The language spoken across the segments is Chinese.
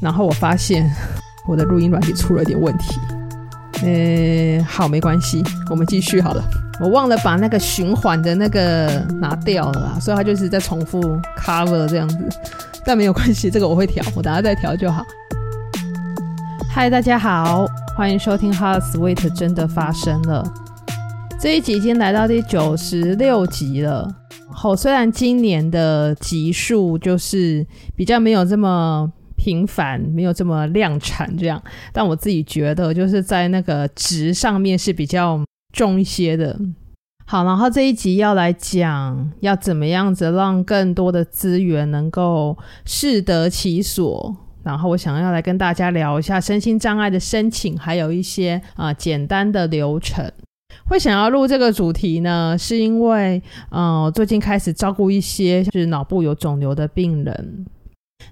然后我发现我的录音软体出了点问题。呃，好，没关系，我们继续好了。我忘了把那个循环的那个拿掉了，所以它就是在重复 cover 这样子。但没有关系，这个我会调，我等下再调就好。嗨，大家好，欢迎收听《Hot Sweet》真的发生了。这一集已经来到第九十六集了。好，虽然今年的集数就是比较没有这么频繁，没有这么量产这样，但我自己觉得就是在那个值上面是比较重一些的。好，然后这一集要来讲要怎么样子让更多的资源能够适得其所。然后我想要来跟大家聊一下身心障碍的申请，还有一些啊、简单的流程。会想要录这个主题呢，是因为，嗯、最近开始照顾一些就是脑部有肿瘤的病人，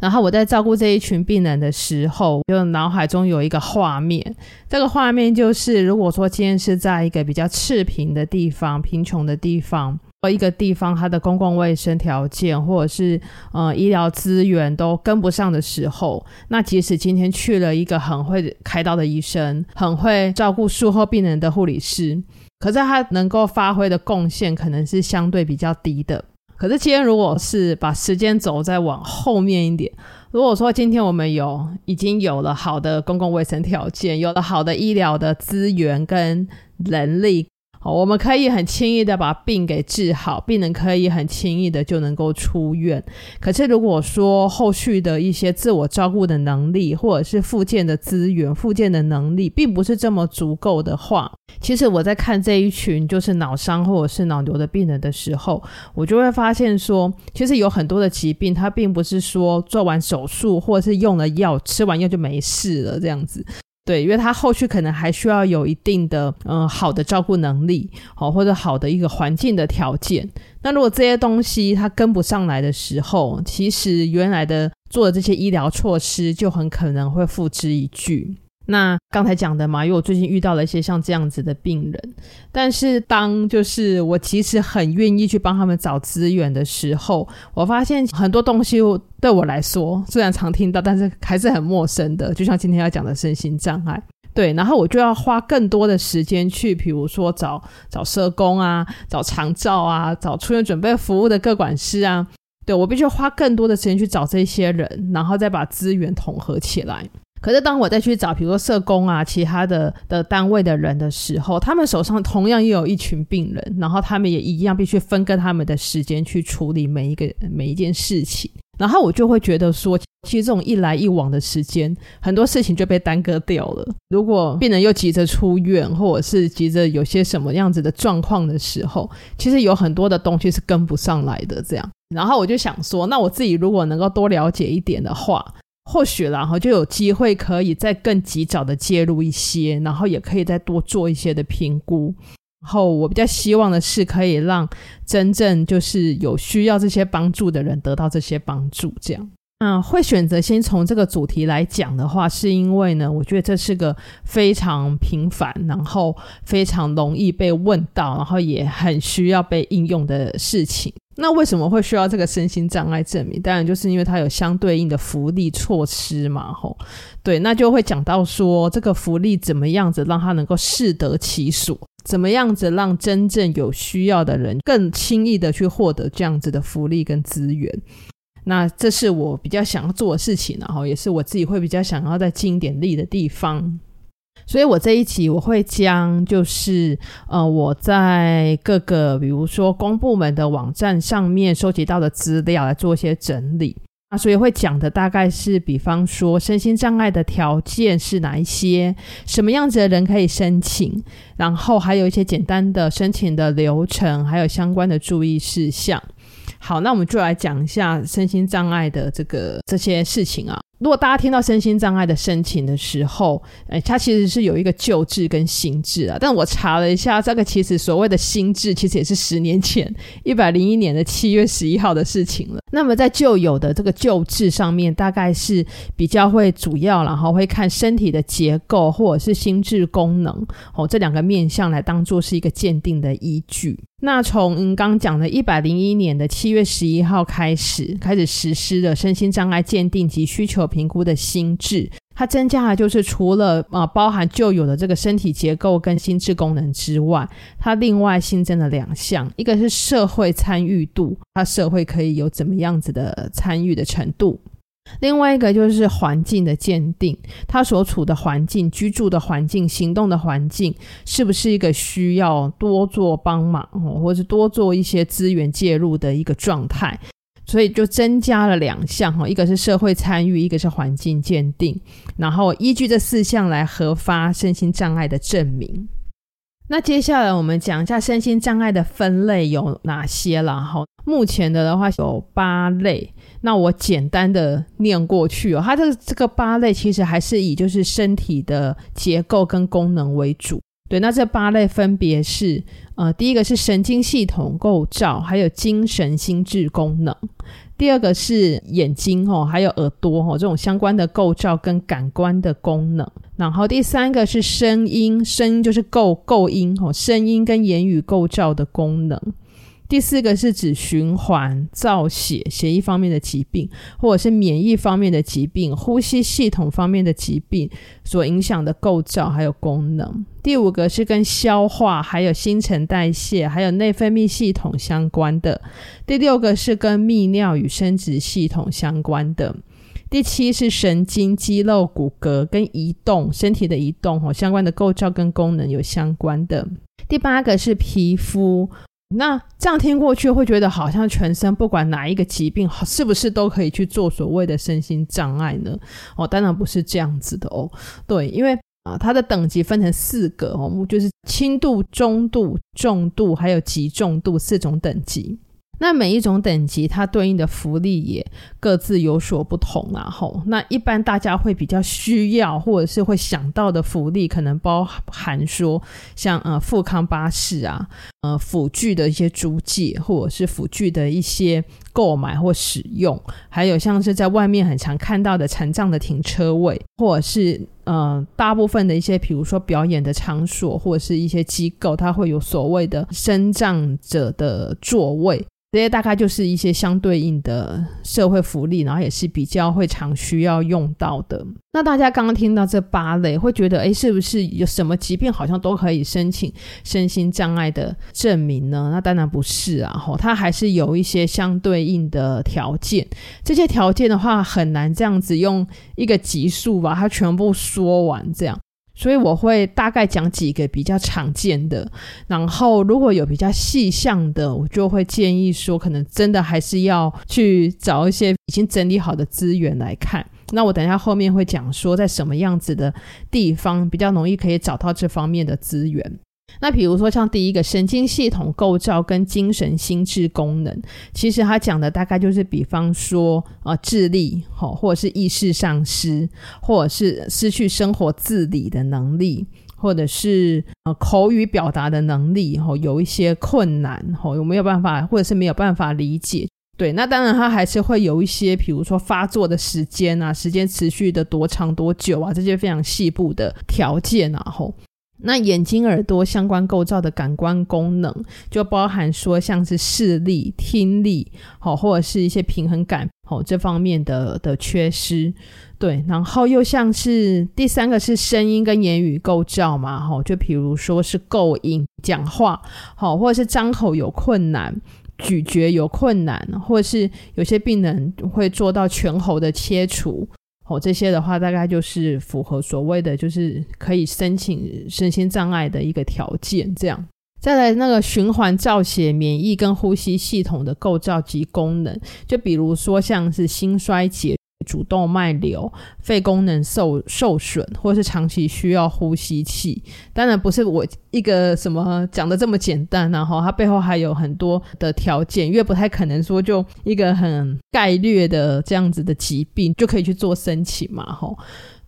然后我在照顾这一群病人的时候，就脑海中有一个画面，这个画面就是，如果说今天是在一个比较赤贫的地方、贫穷的地方。一个地方，它的公共卫生条件或者是呃医疗资源都跟不上的时候，那即使今天去了一个很会开刀的医生，很会照顾术后病人的护理师，可是他能够发挥的贡献可能是相对比较低的。可是今天如果是把时间轴再往后面一点，如果说今天我们有已经有了好的公共卫生条件，有了好的医疗的资源跟能力。我们可以很轻易的把病给治好，病人可以很轻易的就能够出院。可是如果说后续的一些自我照顾的能力，或者是复健的资源、复健的能力，并不是这么足够的话，其实我在看这一群就是脑伤或者是脑瘤的病人的时候，我就会发现说，其实有很多的疾病，它并不是说做完手术或者是用了药、吃完药就没事了这样子。对，因为他后续可能还需要有一定的嗯好的照顾能力，好或者好的一个环境的条件。那如果这些东西他跟不上来的时候，其实原来的做的这些医疗措施就很可能会付之一炬。那刚才讲的嘛，因为我最近遇到了一些像这样子的病人，但是当就是我其实很愿意去帮他们找资源的时候，我发现很多东西对我来说虽然常听到，但是还是很陌生的。就像今天要讲的身心障碍，对，然后我就要花更多的时间去，比如说找找社工啊，找长照啊，找出院准备服务的各管师啊，对，我必须花更多的时间去找这些人，然后再把资源统合起来。可是当我再去找，比如说社工啊，其他的的单位的人的时候，他们手上同样又有一群病人，然后他们也一样必须分割他们的时间去处理每一个每一件事情，然后我就会觉得说，其实这种一来一往的时间，很多事情就被耽搁掉了。如果病人又急着出院，或者是急着有些什么样子的状况的时候，其实有很多的东西是跟不上来的。这样，然后我就想说，那我自己如果能够多了解一点的话。或许然后就有机会可以再更及早的介入一些，然后也可以再多做一些的评估。然后我比较希望的是可以让真正就是有需要这些帮助的人得到这些帮助。这样，嗯，会选择先从这个主题来讲的话，是因为呢，我觉得这是个非常频繁，然后非常容易被问到，然后也很需要被应用的事情。那为什么会需要这个身心障碍证明？当然就是因为它有相对应的福利措施嘛，吼，对，那就会讲到说这个福利怎么样子让它能够适得其所，怎么样子让真正有需要的人更轻易的去获得这样子的福利跟资源。那这是我比较想要做的事情，然后也是我自己会比较想要再尽一点力的地方。所以我这一集我会将就是呃我在各个比如说公部门的网站上面收集到的资料来做一些整理啊，所以会讲的大概是比方说身心障碍的条件是哪一些，什么样子的人可以申请，然后还有一些简单的申请的流程，还有相关的注意事项。好，那我们就来讲一下身心障碍的这个这些事情啊。如果大家听到身心障碍的申请的时候，哎，它其实是有一个旧制跟新制啊。但我查了一下，这个其实所谓的新制，其实也是十年前一百零一年的七月十一号的事情了。那么在旧有的这个旧制上面，大概是比较会主要，然后会看身体的结构或者是心智功能哦，这两个面向来当做是一个鉴定的依据。那从刚讲的一百零一年的七月十一号开始，开始实施了身心障碍鉴定及需求评估的心智。它增加了就是除了啊包含旧有的这个身体结构跟心智功能之外，它另外新增了两项，一个是社会参与度，它社会可以有怎么样子的参与的程度。另外一个就是环境的鉴定，他所处的环境、居住的环境、行动的环境，是不是一个需要多做帮忙，或者多做一些资源介入的一个状态？所以就增加了两项哈，一个是社会参与，一个是环境鉴定，然后依据这四项来核发身心障碍的证明。那接下来我们讲一下身心障碍的分类有哪些了哈。目前的的话有八类。那我简单的念过去哦，它的这个八类其实还是以就是身体的结构跟功能为主。对，那这八类分别是，呃，第一个是神经系统构造，还有精神心智功能；第二个是眼睛哦，还有耳朵哦，这种相关的构造跟感官的功能。然后第三个是声音，声音就是构构音哦，声音跟言语构造的功能。第四个是指循环、造血、血液方面的疾病，或者是免疫方面的疾病、呼吸系统方面的疾病所影响的构造还有功能。第五个是跟消化、还有新陈代谢、还有内分泌系统相关的。第六个是跟泌尿与生殖系统相关的。第七是神经、肌肉、骨骼跟移动、身体的移动哦相关的构造跟功能有相关的。第八个是皮肤。那这样听过去会觉得好像全身不管哪一个疾病，是不是都可以去做所谓的身心障碍呢？哦，当然不是这样子的哦。对，因为啊，它的等级分成四个哦，就是轻度、中度、重度，还有极重度四种等级。那每一种等级，它对应的福利也各自有所不同啊。吼，那一般大家会比较需要或者是会想到的福利，可能包含说像呃富康巴士啊，呃辅具的一些租借，或者是辅具的一些购买或使用，还有像是在外面很常看到的残障的停车位，或者是呃大部分的一些，比如说表演的场所或者是一些机构，它会有所谓的身障者的座位。这些大概就是一些相对应的社会福利，然后也是比较会常需要用到的。那大家刚刚听到这八类，会觉得，哎，是不是有什么疾病好像都可以申请身心障碍的证明呢？那当然不是啊，吼，它还是有一些相对应的条件。这些条件的话，很难这样子用一个级数把它全部说完，这样。所以我会大概讲几个比较常见的，然后如果有比较细项的，我就会建议说，可能真的还是要去找一些已经整理好的资源来看。那我等一下后面会讲说，在什么样子的地方比较容易可以找到这方面的资源。那比如说像第一个神经系统构造跟精神心智功能，其实他讲的大概就是，比方说呃智力，好，或者是意识丧失，或者是失去生活自理的能力，或者是呃口语表达的能力，吼有一些困难，吼有没有办法，或者是没有办法理解。对，那当然他还是会有一些，比如说发作的时间啊，时间持续的多长多久啊，这些非常细部的条件啊，吼。那眼睛、耳朵相关构造的感官功能，就包含说像是视力、听力，好，或者是一些平衡感，好，这方面的的缺失，对。然后又像是第三个是声音跟言语构造嘛，好，就比如说是构音、讲话，好，或者是张口有困难、咀嚼有困难，或者是有些病人会做到全喉的切除。这些的话大概就是符合所谓的，就是可以申请身心障碍的一个条件。这样，再来那个循环、造血、免疫跟呼吸系统的构造及功能，就比如说像是心衰竭。主动脉瘤、肺功能受受损，或是长期需要呼吸器，当然不是我一个什么讲的这么简单，然后它背后还有很多的条件，因为不太可能说就一个很概略的这样子的疾病就可以去做申请嘛，吼。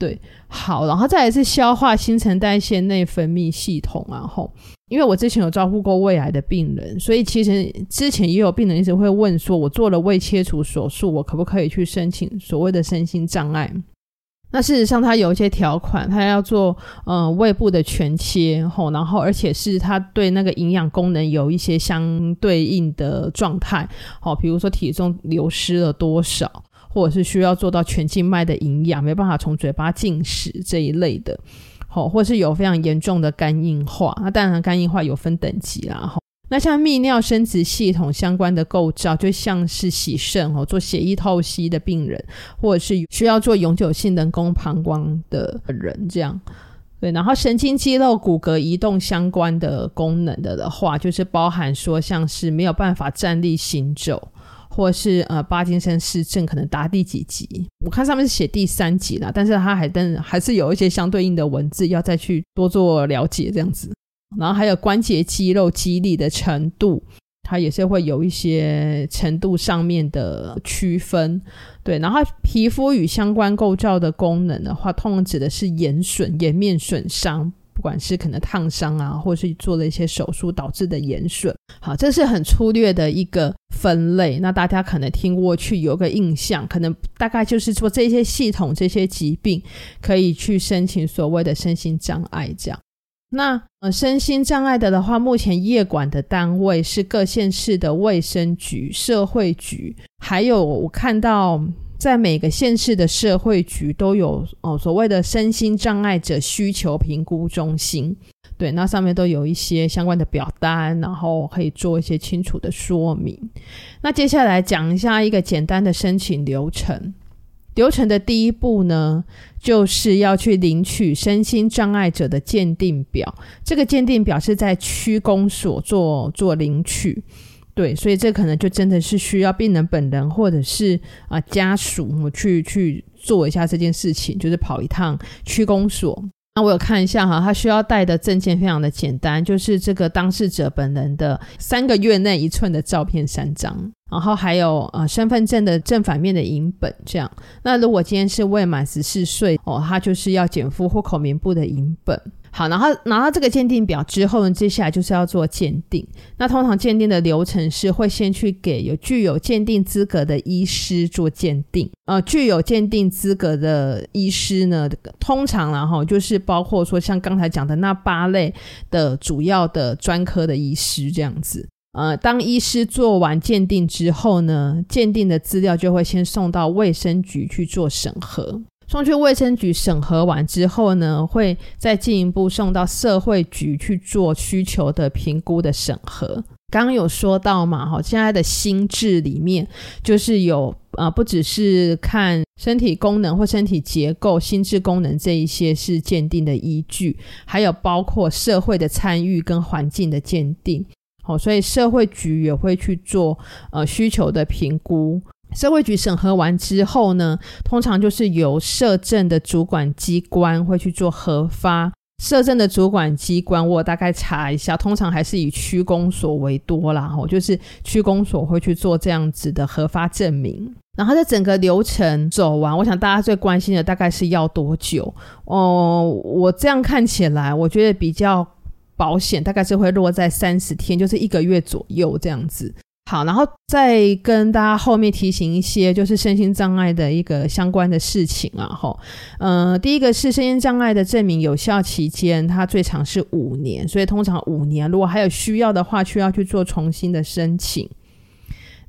对，好，然后再来是消化、新陈代谢、内分泌系统啊，吼，因为我之前有照顾过胃癌的病人，所以其实之前也有病人一直会问说，我做了胃切除手术，我可不可以去申请所谓的身心障碍？那事实上，它有一些条款，它要做呃胃部的全切吼，然后而且是它对那个营养功能有一些相对应的状态，好，比如说体重流失了多少，或者是需要做到全静脉的营养，没办法从嘴巴进食这一类的，好，或是有非常严重的肝硬化，那当然肝硬化有分等级啦，那像泌尿生殖系统相关的构造，就像是洗肾哦，做血液透析的病人，或者是需要做永久性人工膀胱的人，这样对。然后神经肌肉骨骼移动相关的功能的的话，就是包含说像是没有办法站立行走，或是呃帕金森氏症可能达第几级？我看上面是写第三级啦，但是它还但还是有一些相对应的文字要再去多做了解这样子。然后还有关节肌肉肌力的程度，它也是会有一些程度上面的区分，对。然后皮肤与相关构造的功能的话，通常指的是眼损、颜面损伤，不管是可能烫伤啊，或是做了一些手术导致的颜损。好，这是很粗略的一个分类。那大家可能听过去有个印象，可能大概就是说这些系统、这些疾病可以去申请所谓的身心障碍这样。那呃，身心障碍的的话，目前业管的单位是各县市的卫生局、社会局，还有我看到在每个县市的社会局都有哦所谓的身心障碍者需求评估中心，对，那上面都有一些相关的表单，然后可以做一些清楚的说明。那接下来讲一下一个简单的申请流程。流程的第一步呢，就是要去领取身心障碍者的鉴定表。这个鉴定表是在区公所做做领取，对，所以这可能就真的是需要病人本人或者是啊、家属去去做一下这件事情，就是跑一趟区公所。那我有看一下哈，他需要带的证件非常的简单，就是这个当事者本人的三个月内一寸的照片三张，然后还有呃身份证的正反面的影本这样。那如果今天是未满十四岁哦，他就是要减负户口名簿的影本。好，然后拿到这个鉴定表之后呢，接下来就是要做鉴定。那通常鉴定的流程是会先去给有具有鉴定资格的医师做鉴定。呃，具有鉴定资格的医师呢，通常然后就是包括说像刚才讲的那八类的主要的专科的医师这样子。呃，当医师做完鉴定之后呢，鉴定的资料就会先送到卫生局去做审核。送去卫生局审核完之后呢，会再进一步送到社会局去做需求的评估的审核。刚刚有说到嘛，哈，现在的心智里面就是有啊、不只是看身体功能或身体结构、心智功能这一些是鉴定的依据，还有包括社会的参与跟环境的鉴定。好，所以社会局也会去做呃需求的评估。社会局审核完之后呢，通常就是由社政的主管机关会去做核发。社政的主管机关，我大概查一下，通常还是以区公所为多啦。吼，就是区公所会去做这样子的核发证明。然后在整个流程走完，我想大家最关心的大概是要多久？哦，我这样看起来，我觉得比较保险，大概是会落在三十天，就是一个月左右这样子。好，然后再跟大家后面提醒一些，就是身心障碍的一个相关的事情啊。吼，呃，第一个是身心障碍的证明有效期间，它最长是五年，所以通常五年，如果还有需要的话，需要去做重新的申请。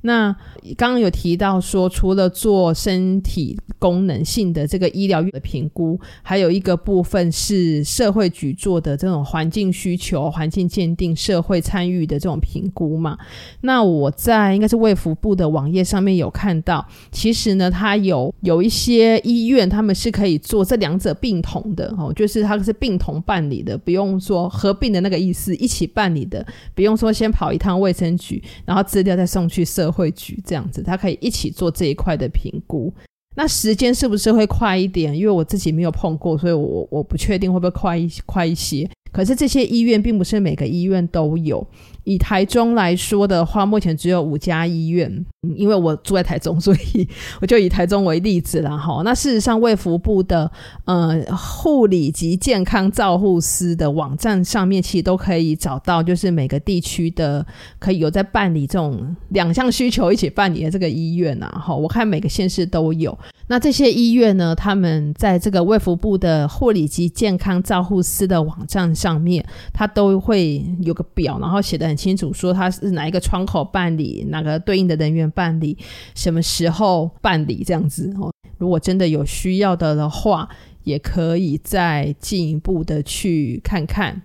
那刚刚有提到说，除了做身体功能性的这个医疗的评估，还有一个部分是社会局做的这种环境需求、环境鉴定、社会参与的这种评估嘛。那我在应该是卫福部的网页上面有看到，其实呢，它有有一些医院他们是可以做这两者并同的哦，就是它是并同办理的，不用说合并的那个意思，一起办理的，不用说先跑一趟卫生局，然后资料再送去社。会局这样子，他可以一起做这一块的评估。那时间是不是会快一点？因为我自己没有碰过，所以我我不确定会不会快一快一些。可是这些医院并不是每个医院都有。以台中来说的话，目前只有五家医院。因为我住在台中，所以我就以台中为例子了哈。那事实上，卫福部的呃护理及健康照护司的网站上面，其实都可以找到，就是每个地区的可以有在办理这种两项需求一起办理的这个医院呐。哈，我看每个县市都有。那这些医院呢，他们在这个卫福部的护理及健康照护司的网站上面，它都会有个表，然后写的很清楚，说它是哪一个窗口办理，哪个对应的人员办理，什么时候办理这样子哦。如果真的有需要的的话，也可以再进一步的去看看。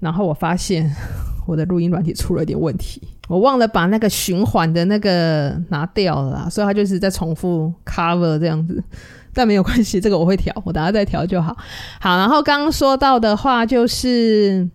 然后我发现我的录音软体出了点问题，我忘了把那个循环的那个拿掉了，所以它就是在重复 cover 这样子。但没有关系，这个我会调，我等下再调就好。好，然后刚刚说到的话就是，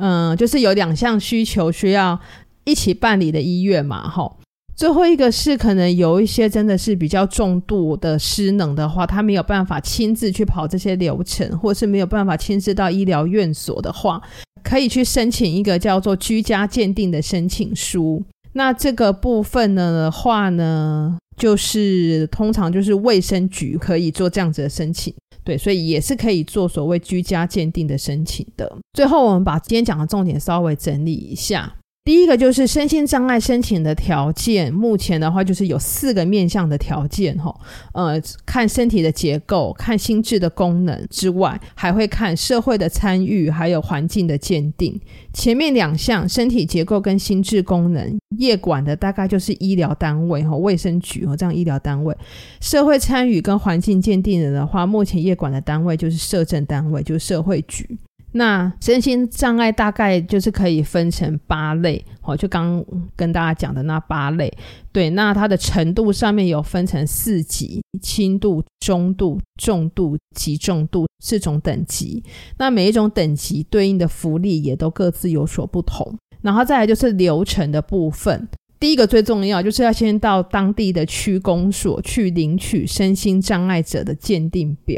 嗯，就是有两项需求需要一起办理的医院嘛，吼。最后一个是可能有一些真的是比较重度的失能的话，他没有办法亲自去跑这些流程，或是没有办法亲自到医疗院所的话，可以去申请一个叫做居家鉴定的申请书。那这个部分呢的话呢，就是通常就是卫生局可以做这样子的申请，对，所以也是可以做所谓居家鉴定的申请的。最后我们把今天讲的重点稍微整理一下。第一个就是身心障碍申请的条件，目前的话就是有四个面向的条件哈，呃，看身体的结构，看心智的功能之外，还会看社会的参与，还有环境的鉴定。前面两项身体结构跟心智功能，业管的大概就是医疗单位哈，卫生局和这样医疗单位。社会参与跟环境鉴定的的话，目前业管的单位就是社政单位，就是社会局。那身心障碍大概就是可以分成八类，哦，就刚跟大家讲的那八类。对，那它的程度上面有分成四级：轻度、中度、重度、极重度四种等级。那每一种等级对应的福利也都各自有所不同。然后再来就是流程的部分，第一个最重要就是要先到当地的区公所去领取身心障碍者的鉴定表。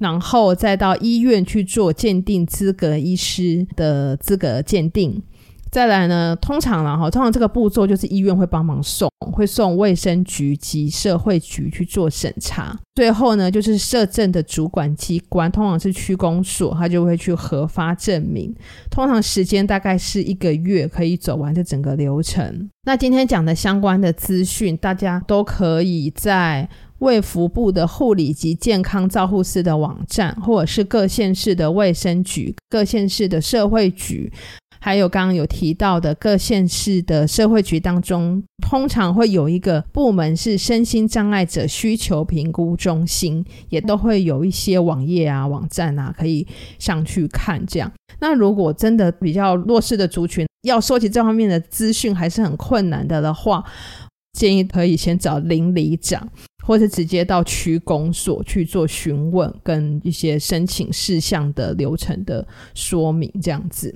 然后再到医院去做鉴定资格医师的资格鉴定，再来呢，通常然后通常这个步骤就是医院会帮忙送，会送卫生局及社会局去做审查，最后呢就是社政的主管机关，通常是区公所，他就会去核发证明，通常时间大概是一个月可以走完这整个流程。那今天讲的相关的资讯，大家都可以在。卫福部的护理及健康照护师的网站，或者是各县市的卫生局、各县市的社会局，还有刚刚有提到的各县市的社会局当中，通常会有一个部门是身心障碍者需求评估中心，也都会有一些网页啊、网站啊可以上去看。这样，那如果真的比较弱势的族群要收集这方面的资讯还是很困难的的话，建议可以先找邻里长。或是直接到区公所去做询问，跟一些申请事项的流程的说明，这样子。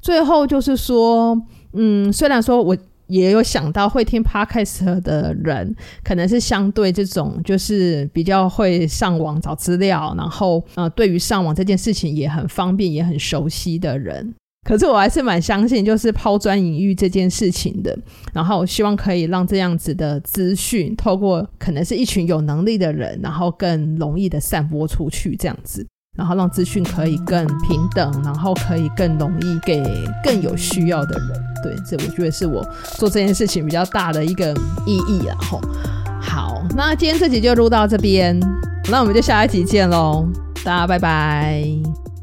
最后就是说，嗯，虽然说我也有想到会听 Podcast 的人，可能是相对这种就是比较会上网找资料，然后呃，对于上网这件事情也很方便，也很熟悉的人。可是我还是蛮相信，就是抛砖引玉这件事情的。然后希望可以让这样子的资讯，透过可能是一群有能力的人，然后更容易的散播出去，这样子，然后让资讯可以更平等，然后可以更容易给更有需要的人。对，这我觉得是我做这件事情比较大的一个意义。然后，好，那今天这集就录到这边，那我们就下一集见喽，大家拜拜。